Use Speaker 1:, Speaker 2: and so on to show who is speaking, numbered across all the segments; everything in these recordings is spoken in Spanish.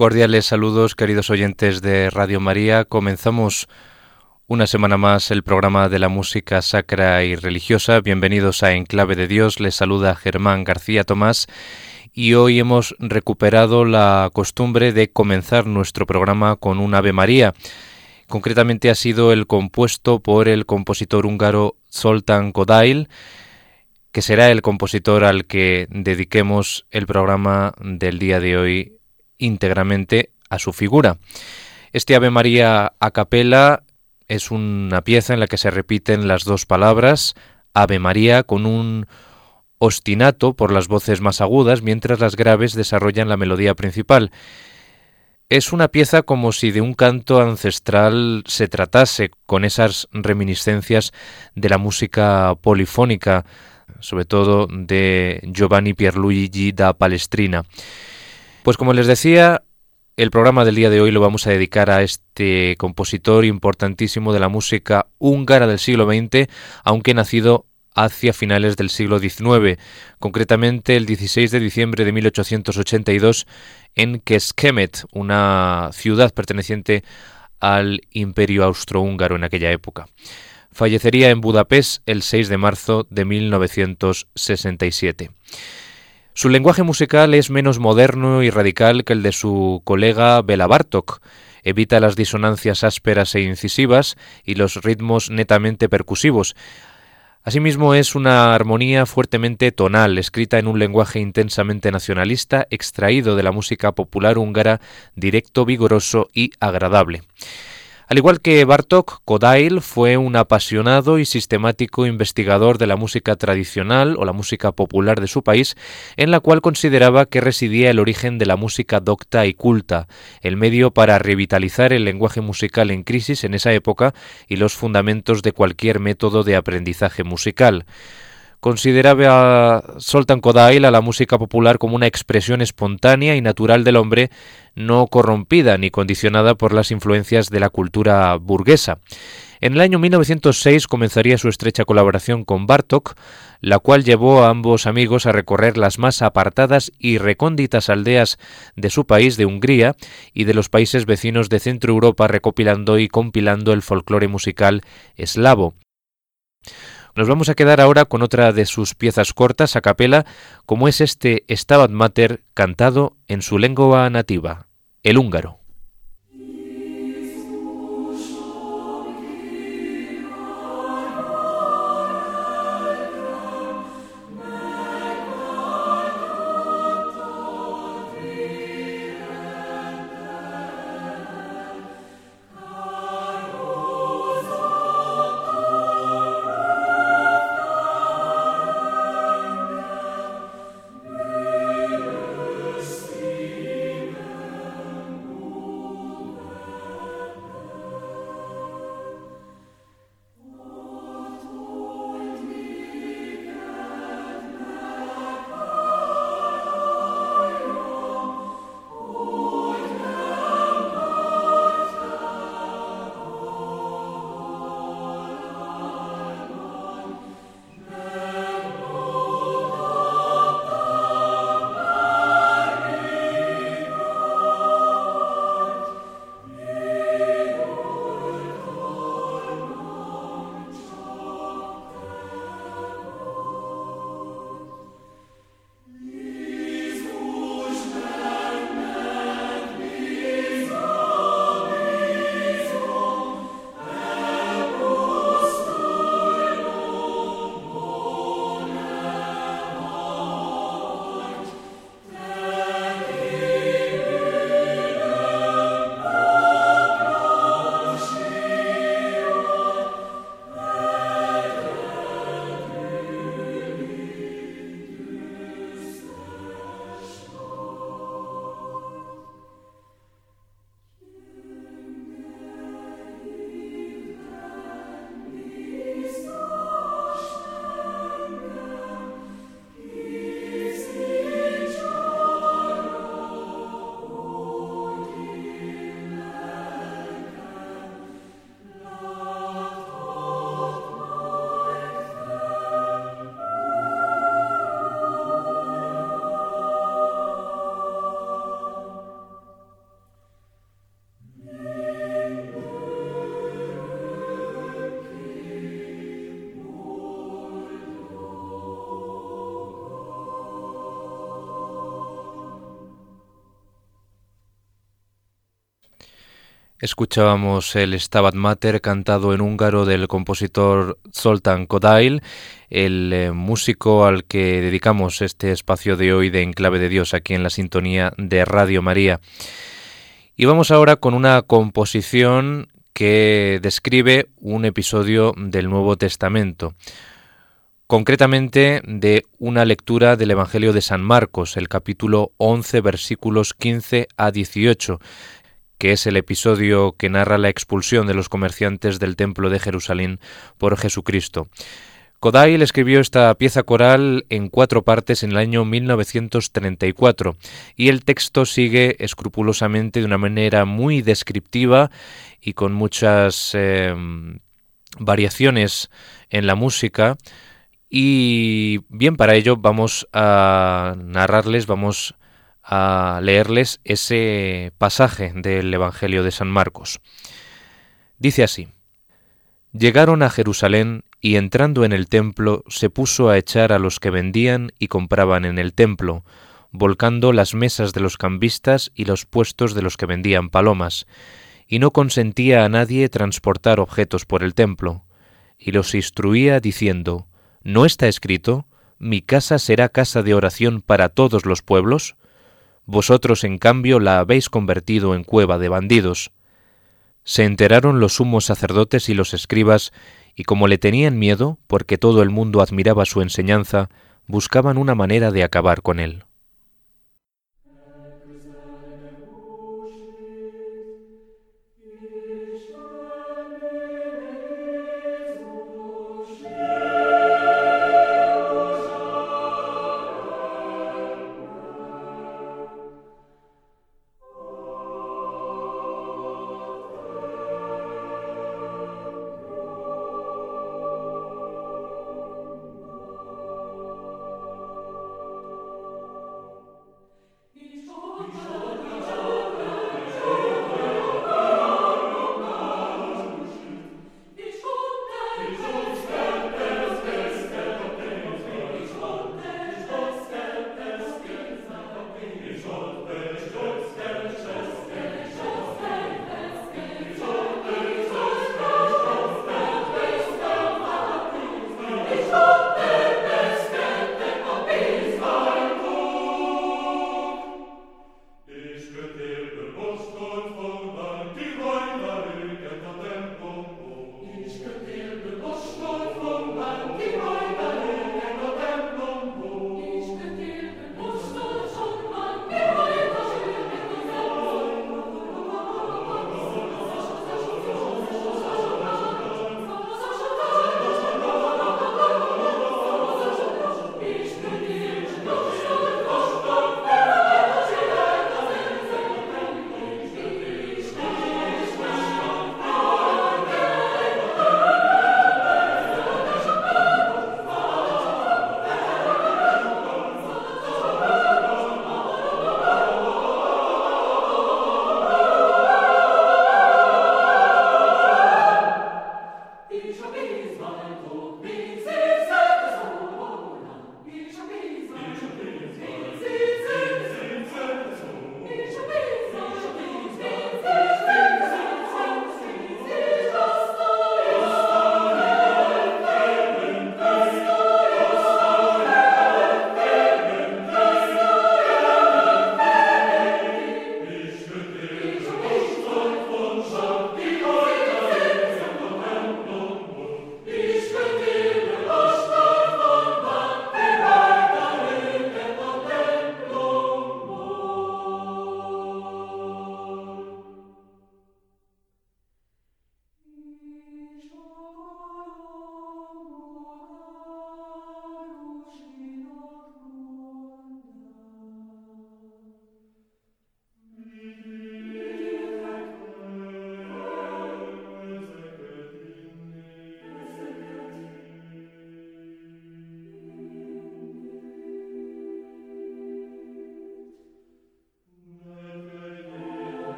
Speaker 1: Cordiales saludos, queridos oyentes de Radio María. Comenzamos una semana más el programa de la música sacra y religiosa. Bienvenidos a Enclave de Dios. Les saluda Germán García Tomás y hoy hemos recuperado la costumbre de comenzar nuestro programa con un Ave María. Concretamente ha sido el compuesto por el compositor húngaro Zoltán Kodail, que será el compositor al que dediquemos el programa del día de hoy íntegramente a su figura. Este Ave María a capela es una pieza en la que se repiten las dos palabras Ave María con un ostinato por las voces más agudas, mientras las graves desarrollan la melodía principal. Es una pieza como si de un canto ancestral se tratase, con esas reminiscencias de la música polifónica, sobre todo de Giovanni Pierluigi da Palestrina. Pues como les decía, el programa del día de hoy lo vamos a dedicar a este compositor importantísimo de la música húngara del siglo XX, aunque nacido hacia finales del siglo XIX, concretamente el 16 de diciembre de 1882 en Keskemet, una ciudad perteneciente al Imperio Austrohúngaro en aquella época. Fallecería en Budapest el 6 de marzo de 1967. Su lenguaje musical es menos moderno y radical que el de su colega Bela Bartok. Evita las disonancias ásperas e incisivas y los ritmos netamente percusivos. Asimismo es una armonía fuertemente tonal, escrita en un lenguaje intensamente nacionalista, extraído de la música popular húngara, directo, vigoroso y agradable. Al igual que Bartok, Kodail fue un apasionado y sistemático investigador de la música tradicional o la música popular de su país, en la cual consideraba que residía el origen de la música docta y culta, el medio para revitalizar el lenguaje musical en crisis en esa época y los fundamentos de cualquier método de aprendizaje musical consideraba Soltan Kodail a la música popular como una expresión espontánea y natural del hombre, no corrompida ni condicionada por las influencias de la cultura burguesa. En el año 1906 comenzaría su estrecha colaboración con Bartok, la cual llevó a ambos amigos a recorrer las más apartadas y recónditas aldeas de su país, de Hungría, y de los países vecinos de Centro Europa, recopilando y compilando el folclore musical eslavo. Nos vamos a quedar ahora con otra de sus piezas cortas a capela, como es este Stabat Mater cantado en su lengua nativa, el húngaro. Escuchábamos el Stabat Mater cantado en húngaro del compositor Zoltán Kodail, el eh, músico al que dedicamos este espacio de hoy de Enclave de Dios aquí en la sintonía de Radio María. Y vamos ahora con una composición que describe un episodio del Nuevo Testamento, concretamente de una lectura del Evangelio de San Marcos, el capítulo 11, versículos 15 a 18 que es el episodio que narra la expulsión de los comerciantes del Templo de Jerusalén por Jesucristo. Kodail escribió esta pieza coral en cuatro partes en el año 1934 y el texto sigue escrupulosamente de una manera muy descriptiva y con muchas eh, variaciones en la música y bien para ello vamos a narrarles, vamos a leerles ese pasaje del Evangelio de San Marcos. Dice así, Llegaron a Jerusalén y entrando en el templo se puso a echar a los que vendían y compraban en el templo, volcando las mesas de los cambistas y los puestos de los que vendían palomas, y no consentía a nadie transportar objetos por el templo, y los instruía diciendo, ¿no está escrito, mi casa será casa de oración para todos los pueblos? Vosotros, en cambio, la habéis convertido en cueva de bandidos. Se enteraron los sumos sacerdotes y los escribas, y como le tenían miedo, porque todo el mundo admiraba su enseñanza, buscaban una manera de acabar con él.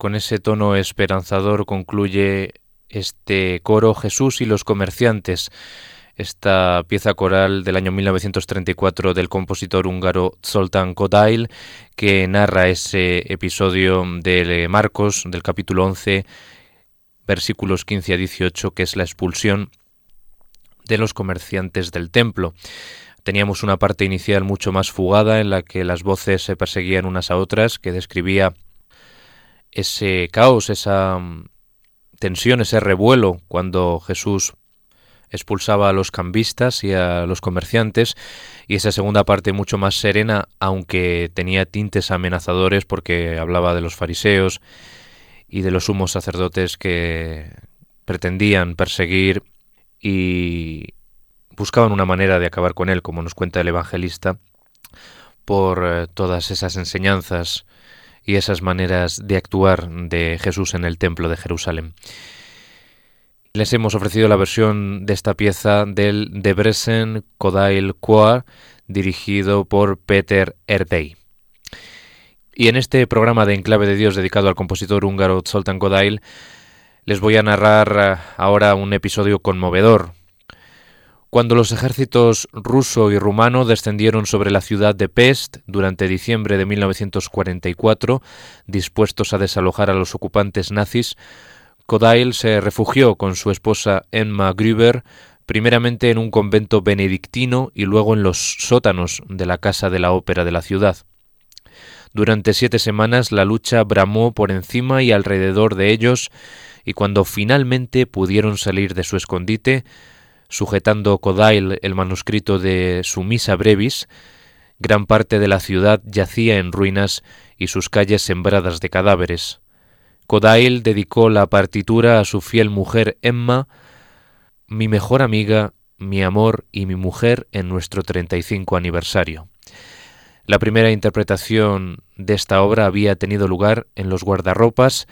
Speaker 1: Con ese tono esperanzador concluye este coro Jesús y los comerciantes, esta pieza coral del año 1934 del compositor húngaro Zoltán Kodail, que narra ese episodio de Marcos, del capítulo 11, versículos 15 a 18, que es la expulsión de los comerciantes del templo. Teníamos una parte inicial mucho más fugada en la que las voces se perseguían unas a otras, que describía ese caos, esa mm, tensión, ese revuelo cuando Jesús expulsaba a los cambistas y a los comerciantes, y esa segunda parte mucho más serena, aunque tenía tintes amenazadores porque hablaba de los fariseos y de los sumos sacerdotes que pretendían perseguir y buscaban una manera de acabar con él, como nos cuenta el evangelista, por eh, todas esas enseñanzas y esas maneras de actuar de Jesús en el templo de Jerusalén. Les hemos ofrecido la versión de esta pieza del Debrecen Kodail Choir, dirigido por Peter Erdey. Y en este programa de Enclave de Dios dedicado al compositor húngaro Zoltán Kodail, les voy a narrar eh, ahora un episodio conmovedor, cuando los ejércitos ruso y rumano descendieron sobre la ciudad de Pest durante diciembre de 1944, dispuestos a desalojar a los ocupantes nazis, Kodail se refugió con su esposa Emma Gruber, primeramente en un convento benedictino y luego en los sótanos de la Casa de la Ópera de la ciudad. Durante siete semanas la lucha bramó por encima y alrededor de ellos, y cuando finalmente pudieron salir de su escondite, sujetando Kodail el manuscrito de su Misa Brevis, gran parte de la ciudad yacía en ruinas y sus calles sembradas de cadáveres. Kodail dedicó la partitura a su fiel mujer Emma, mi mejor amiga, mi amor y mi mujer en nuestro 35 aniversario. La primera interpretación de esta obra había tenido lugar en los guardarropas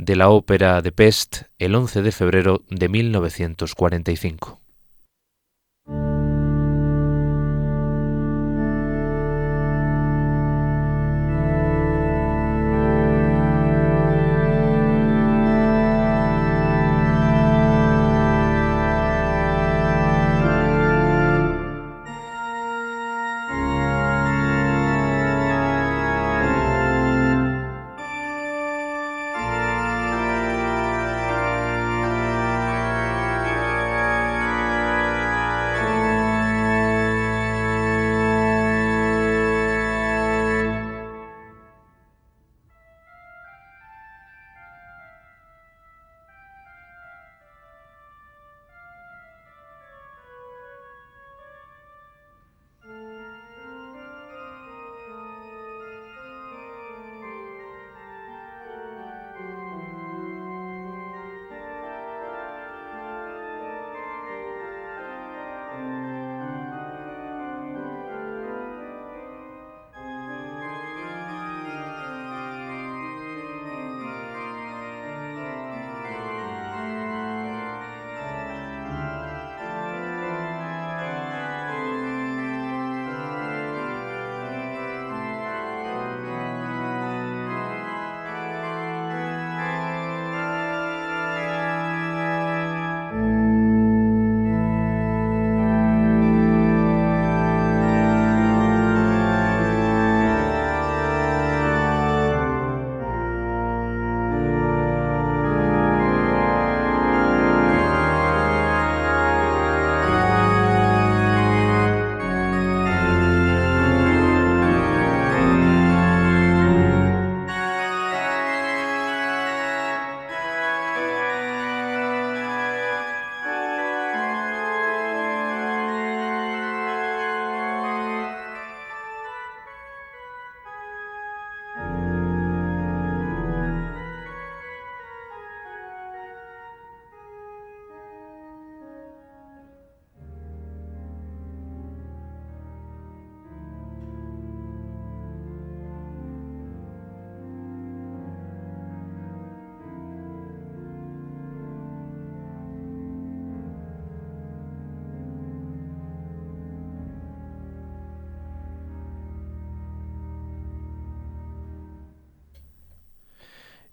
Speaker 1: de la ópera de Pest el 11 de febrero de 1945.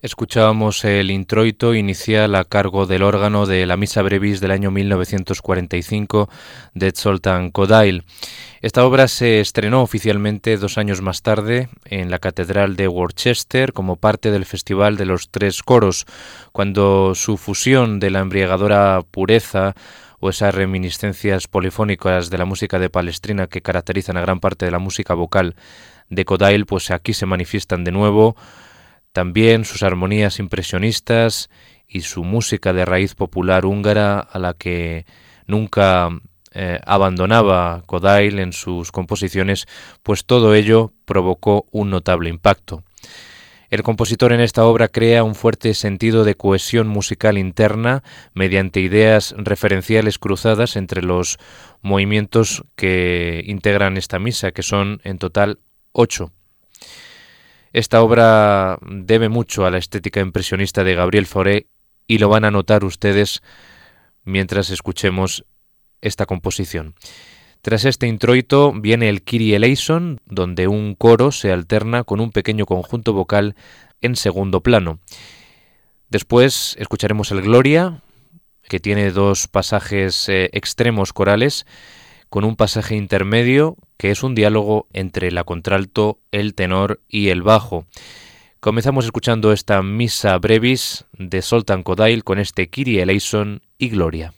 Speaker 1: Escuchábamos el introito inicial a cargo del órgano de la Misa Brevis del año 1945 de Zoltán Kodail. Esta obra se estrenó oficialmente dos años más tarde en la Catedral de Worcester como parte del Festival de los Tres Coros, cuando su fusión de la embriagadora pureza o esas reminiscencias polifónicas de la música de Palestrina que caracterizan a gran parte de la música vocal de Kodail, pues aquí se manifiestan de nuevo también sus armonías impresionistas y su música de raíz popular húngara a la que nunca eh, abandonaba Kodail en sus composiciones, pues todo ello provocó un notable impacto. El compositor en esta obra crea un fuerte sentido de cohesión musical interna mediante ideas referenciales cruzadas entre los movimientos que integran esta misa, que son en total ocho. Esta obra debe mucho a la estética impresionista de Gabriel Fauré y lo van a notar ustedes mientras escuchemos esta composición. Tras este introito viene el Kyrie eleison, donde un coro se alterna con un pequeño conjunto vocal en segundo plano. Después escucharemos el Gloria, que tiene dos pasajes eh, extremos corales, con un pasaje intermedio que es un diálogo entre la contralto, el tenor y el bajo. Comenzamos escuchando esta misa brevis de Soltan Kodail con este Kyrie eleison y Gloria.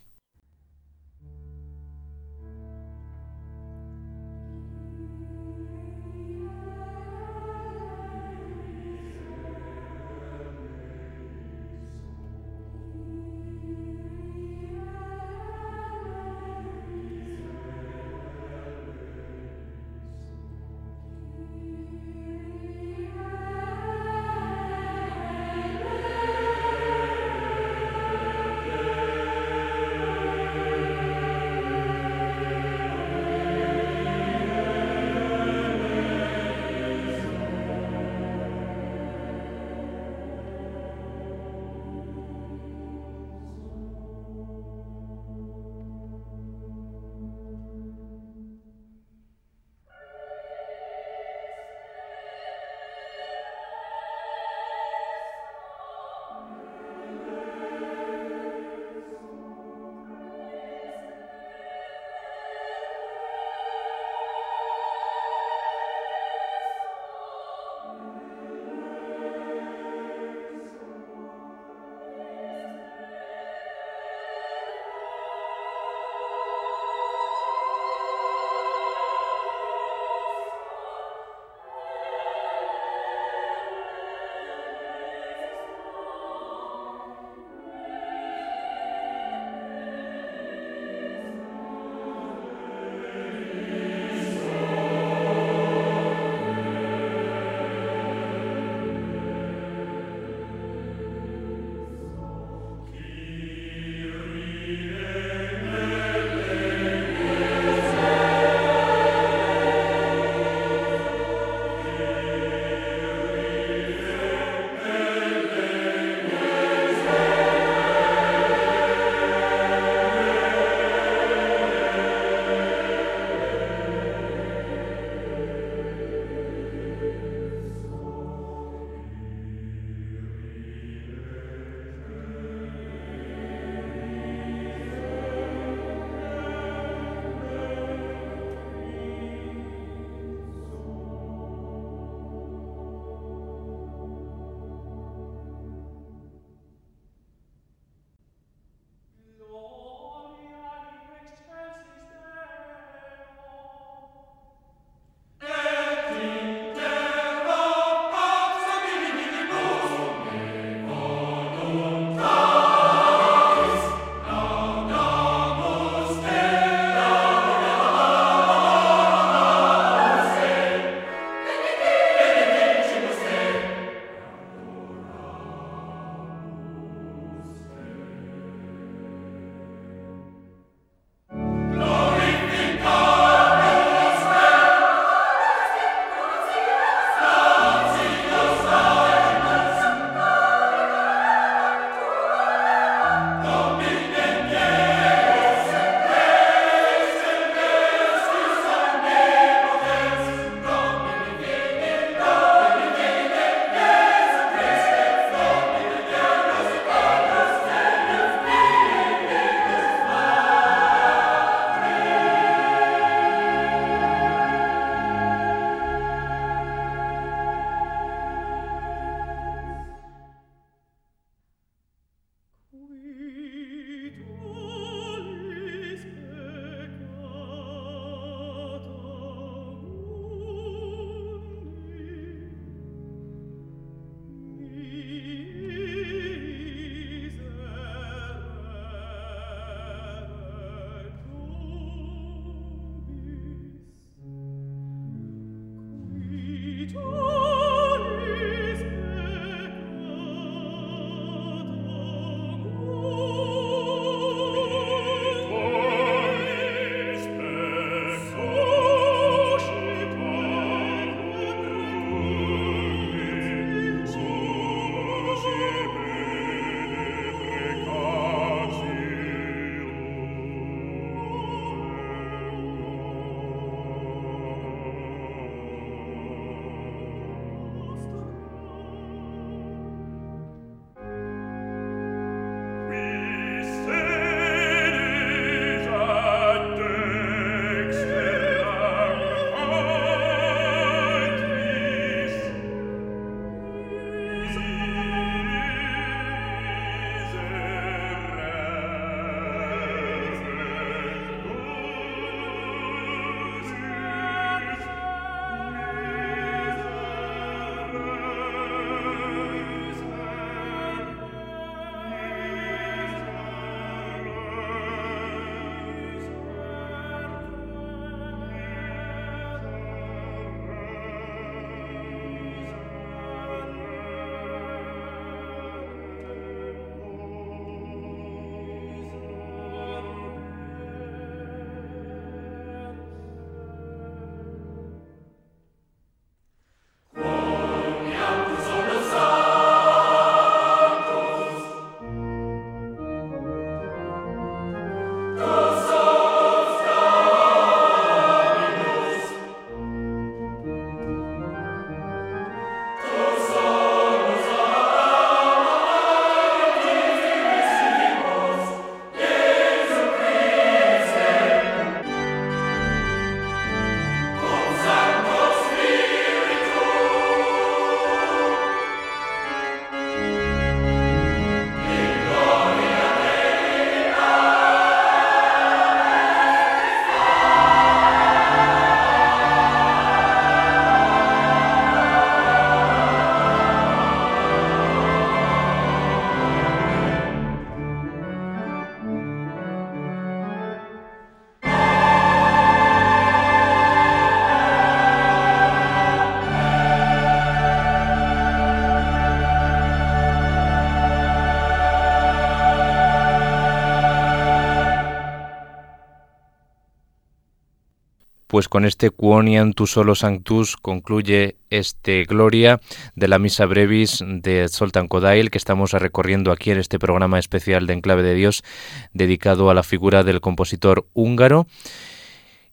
Speaker 1: Pues con este Quonian tu solo sanctus concluye este Gloria de la Misa Brevis de Zoltán Kodail que estamos recorriendo aquí en este programa especial de Enclave de Dios dedicado a la figura del compositor húngaro.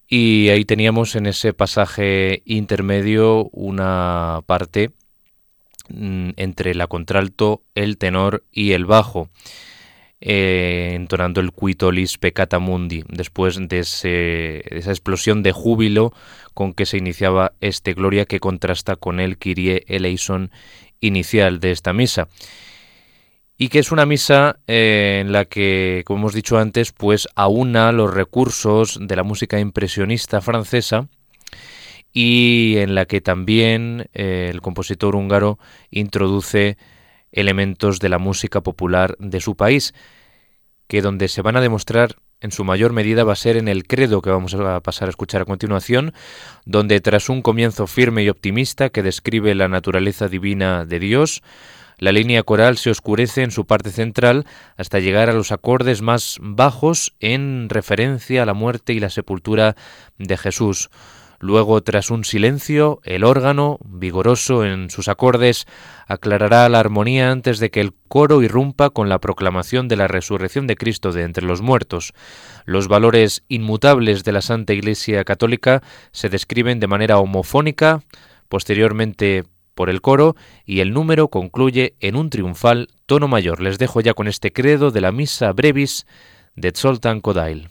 Speaker 1: Y ahí teníamos en ese pasaje intermedio una parte mm, entre la contralto, el tenor y el bajo. Eh, entonando el Quitolis Peccata Mundi, después de, esa explosión de júbilo con que se iniciaba este Gloria que contrasta con el Kyrie eleison inicial de esta misa. Y que es una misa eh, en la que, como hemos dicho antes, pues aúna los recursos de la música impresionista francesa y en la que también eh, el compositor húngaro introduce elementos de la música popular de su país, que donde se van a demostrar en su mayor medida va a ser en el credo que vamos a pasar a escuchar a continuación, donde tras un comienzo firme y optimista que describe la naturaleza divina de Dios, la línea coral se oscurece en su parte central hasta llegar a los acordes más bajos en referencia a la muerte y la sepultura de Jesús. Luego, tras un silencio, el órgano, vigoroso en sus acordes, aclarará la armonía antes de que el coro irrumpa con la proclamación de la resurrección de Cristo de entre los muertos. Los valores inmutables de la Santa Iglesia Católica se describen de manera homofónica, posteriormente por el coro, y el número concluye en un triunfal tono mayor. Les dejo ya con este credo de la misa brevis de Zoltán Kodail.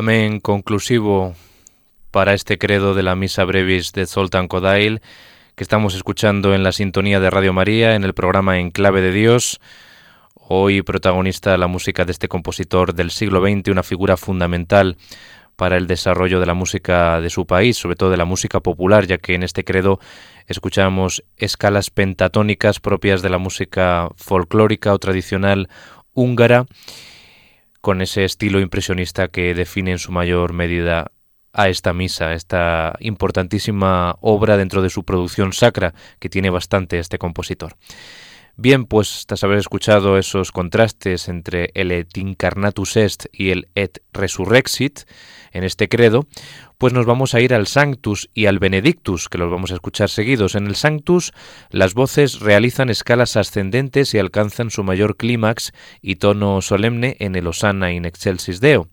Speaker 1: Amén conclusivo para este credo de la Misa Brevis de Zoltán Kodail que estamos escuchando en la sintonía de Radio María en el programa En Clave de Dios. Hoy protagonista la música de este compositor del siglo XX, una figura fundamental para el desarrollo de la música de su país, sobre todo de la música popular, ya que en este credo escuchamos escalas pentatónicas propias de la música folclórica o tradicional húngara con ese estilo impresionista que define en su mayor medida a esta misa, esta importantísima obra dentro de su producción sacra, que tiene bastante este compositor. Bien, pues tras haber escuchado esos contrastes entre el et incarnatus est y el et resurrexit en este credo, pues nos vamos a ir al Sanctus y al Benedictus, que los vamos a escuchar seguidos. En el Sanctus las voces realizan escalas ascendentes y alcanzan su mayor clímax y tono solemne en el Osana in excelsis Deo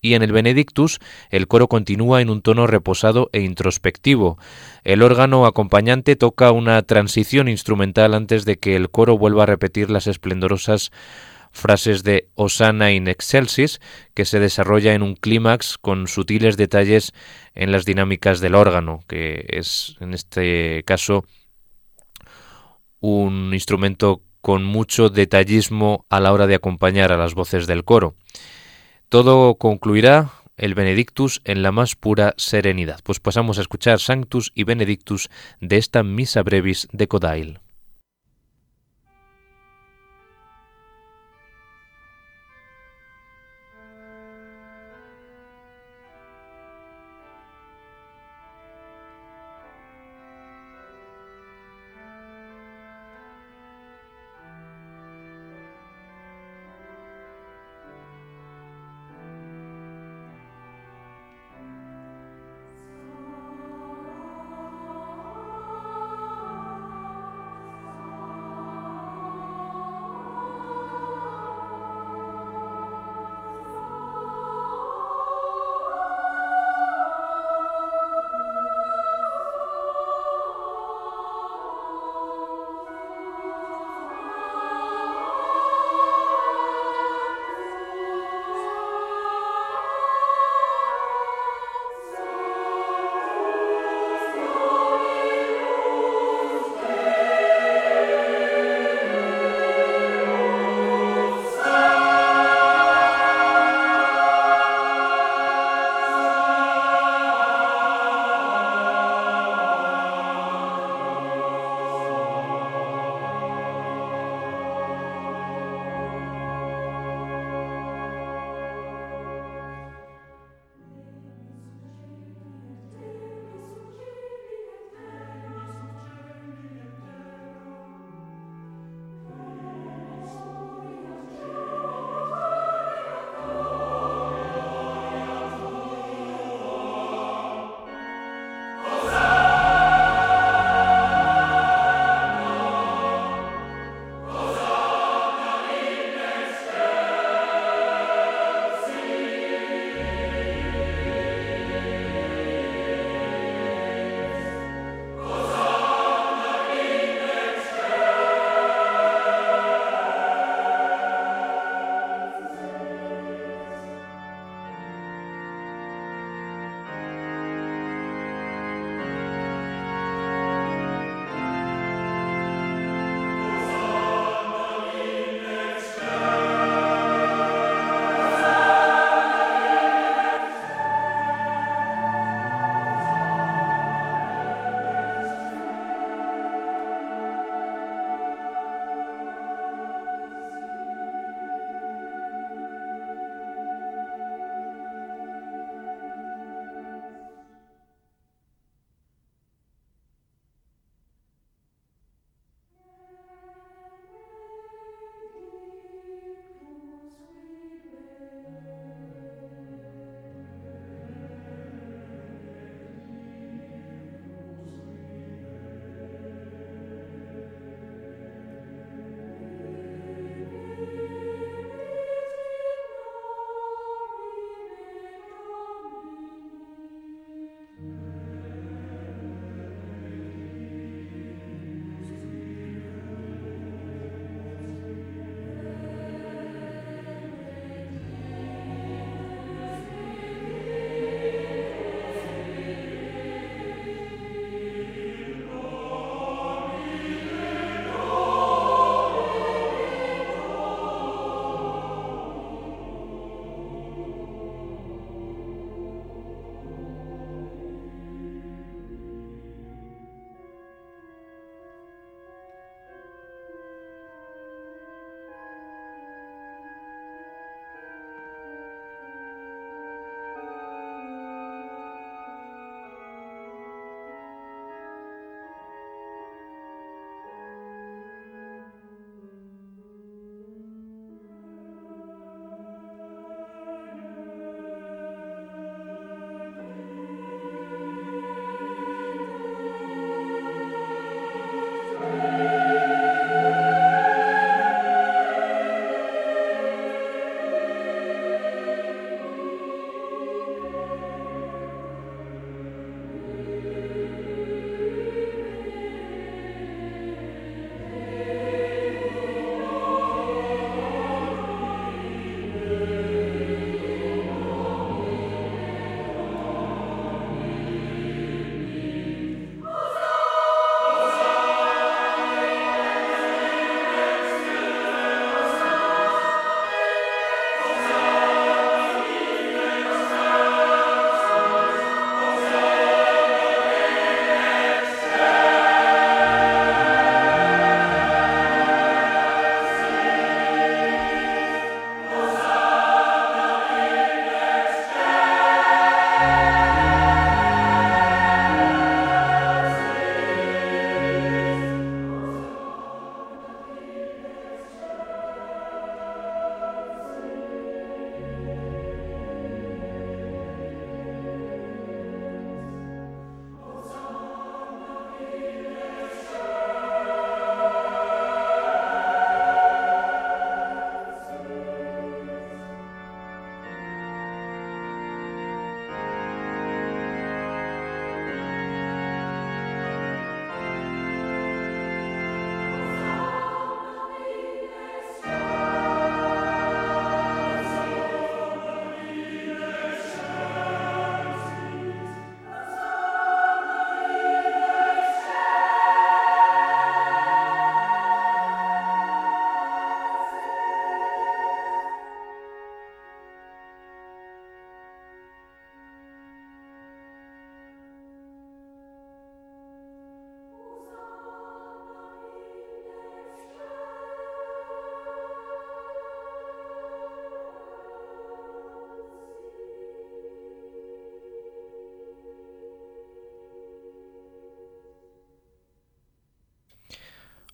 Speaker 1: y en el Benedictus el coro continúa en un tono reposado e introspectivo. El órgano acompañante toca una transición instrumental antes de que el coro vuelva a repetir las esplendorosas frases de Osana in excelsis, que se desarrolla en un clímax con sutiles detalles en las dinámicas del órgano, que es en este caso un instrumento con mucho detallismo a la hora de acompañar a las voces del coro. Todo concluirá el Benedictus en la más pura serenidad. Pues pasamos a escuchar Sanctus y Benedictus de esta Misa Brevis de Codail.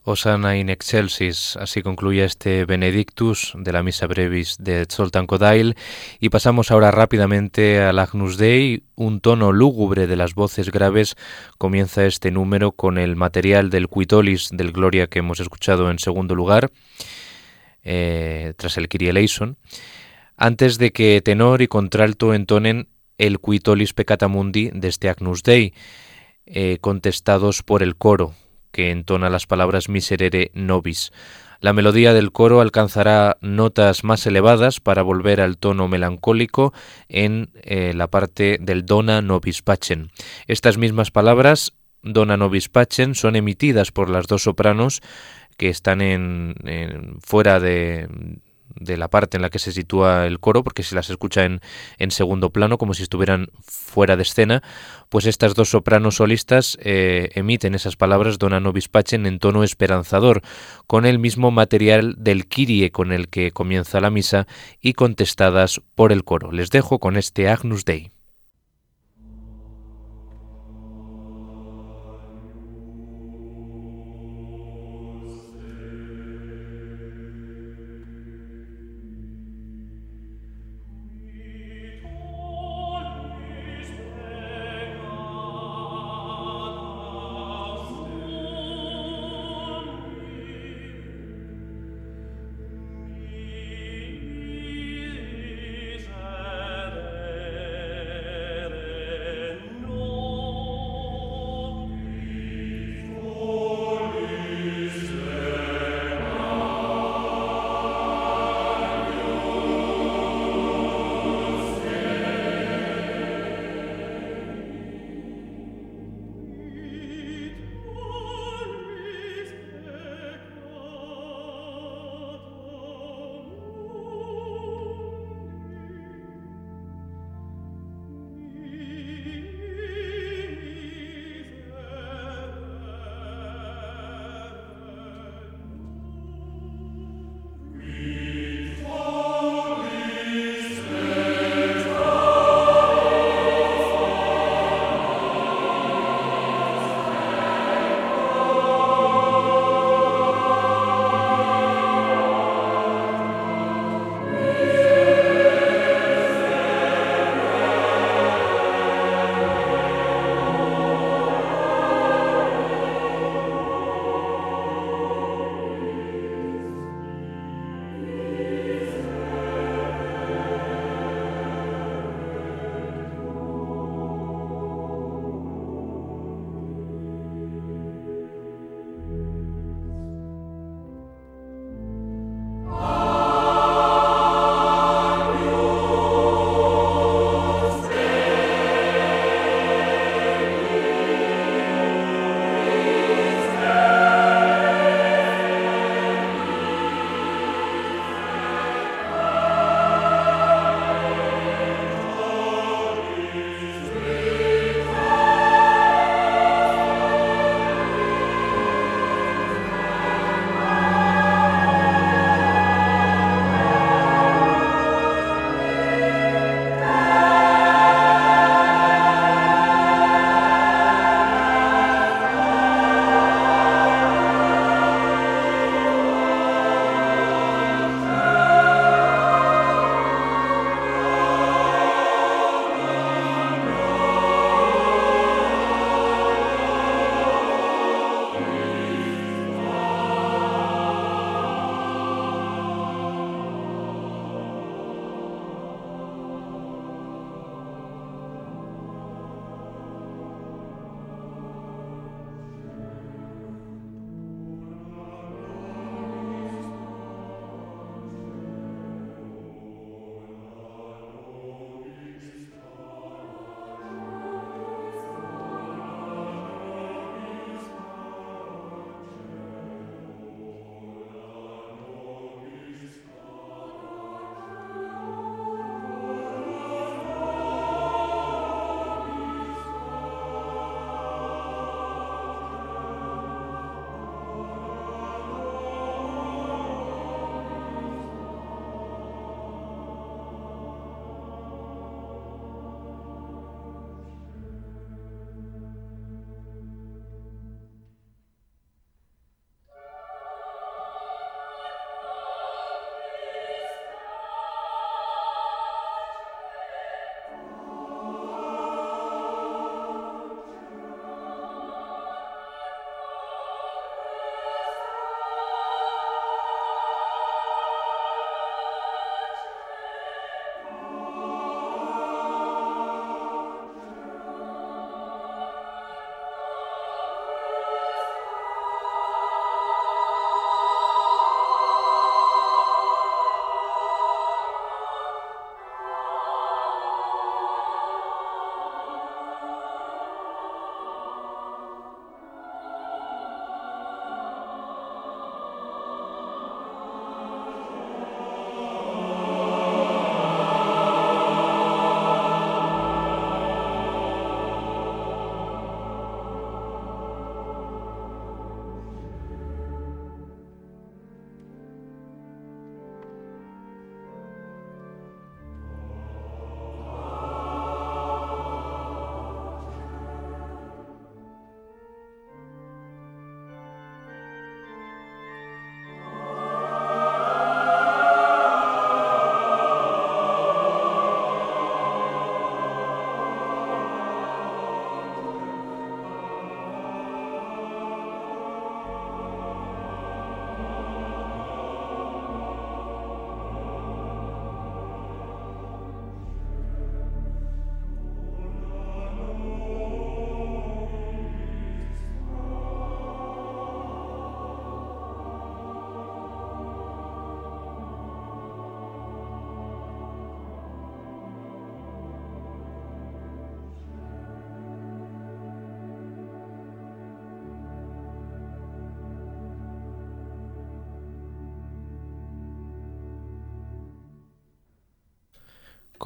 Speaker 1: Osana in excelsis, así concluye este Benedictus de la Misa Brevis de Zoltán Kodail. Y pasamos ahora rápidamente al Agnus Dei, un tono lúgubre de las voces graves. Comienza este número con el material del Quitolis del Gloria que hemos escuchado en segundo lugar, eh, tras el Kyrie eleison, antes de que tenor y contralto entonen el Quitolis Peccata Mundi de este Agnus Dei, eh, contestados por el coro, que entona las palabras miserere nobis. La melodía del coro alcanzará notas más elevadas para volver al tono melancólico en eh, la parte del Dona nobis pacem. Estas mismas palabras, Dona nobis pacem, son emitidas por las dos sopranos que están en fuera de, de la parte en la que se sitúa el coro, porque se las escucha en, en segundo plano, como si estuvieran fuera de escena, pues estas dos sopranos solistas eh, emiten esas palabras Dona Nobis Pacem en tono esperanzador, con el mismo material del Kyrie con el que comienza la misa y contestadas por el coro. Les dejo con este Agnus Dei.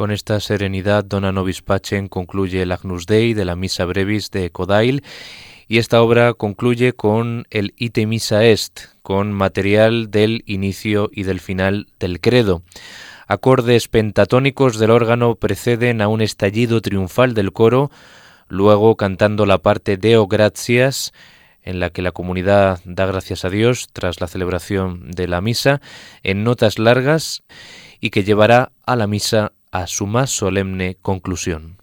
Speaker 1: Con esta serenidad, Dona Nobis Pacem concluye el Agnus Dei de la Misa Brevis de Codail y esta obra concluye con el Ite Misa Est, con material del inicio y del final del credo. Acordes pentatónicos del órgano preceden a un estallido triunfal del coro, luego cantando la parte Deo Gratias, en la que la comunidad da gracias a Dios tras la celebración de la misa, en notas largas, y que llevará a la misa a su más solemne conclusión.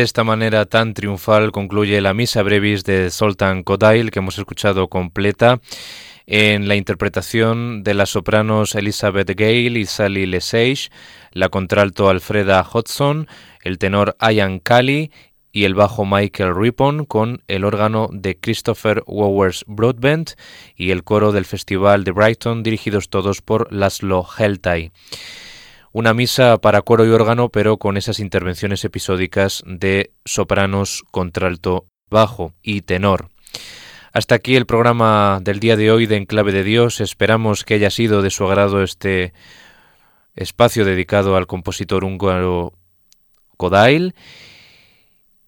Speaker 1: De esta manera tan triunfal concluye la Misa Brevis de Sultan Kodail que hemos escuchado completa en la interpretación de las sopranos Elizabeth Gale y Sally Lesage, la contralto Alfreda Hodgson, el tenor Ian Cali y el bajo Michael Ripon con el órgano de Christopher Wowers Broadbent y el coro del Festival de Brighton dirigidos todos por Laszlo Heltay una misa para coro y órgano, pero con esas intervenciones episódicas de sopranos, contralto, bajo y tenor. Hasta aquí el programa del día de hoy de Enclave de Dios. Esperamos que haya sido de su agrado este espacio dedicado al compositor húngaro Kodail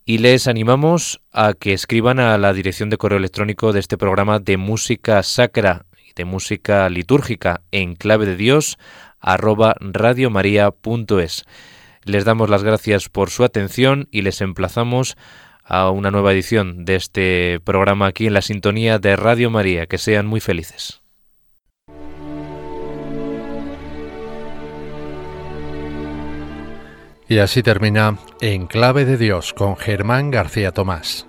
Speaker 1: y les animamos a que escriban a la dirección de correo electrónico de este programa de música sacra y de música litúrgica en clave de Dios radiomaria.es. Les damos las gracias por su atención y les emplazamos a una nueva edición de este programa aquí en la sintonía de Radio María. Que sean muy felices.
Speaker 2: Y así termina En Clave de Dios con Germán García Tomás.